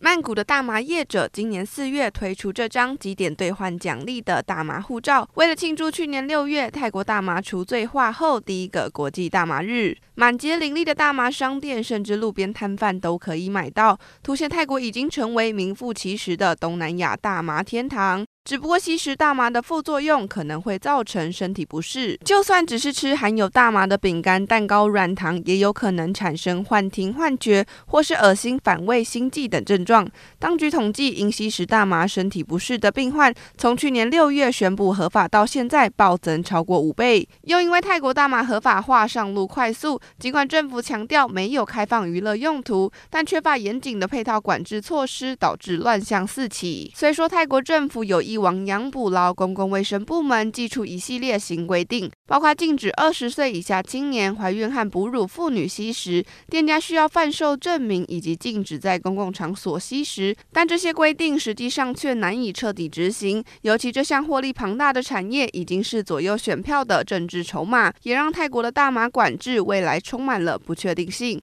曼谷的大麻业者今年四月推出这张几点兑换奖励的大麻护照，为了庆祝去年六月泰国大麻除罪化后第一个国际大麻日，满街林立的大麻商店，甚至路边摊贩都可以买到，凸显泰国已经成为名副其实的东南亚大麻天堂。只不过吸食大麻的副作用可能会造成身体不适，就算只是吃含有大麻的饼干、蛋糕、软糖，也有可能产生幻听、幻觉或是恶心、反胃、心悸等症状。当局统计，因吸食大麻身体不适的病患，从去年六月宣布合法到现在暴增超过五倍。又因为泰国大麻合法化上路快速，尽管政府强调没有开放娱乐用途，但缺乏严谨的配套管制措施，导致乱象四起。虽说泰国政府有意。亡羊补牢，公共卫生部门祭出一系列新规定，包括禁止二十岁以下青年、怀孕和哺乳妇女吸食，店家需要贩售证明，以及禁止在公共场所吸食。但这些规定实际上却难以彻底执行，尤其这项获利庞大的产业已经是左右选票的政治筹码，也让泰国的大麻管制未来充满了不确定性。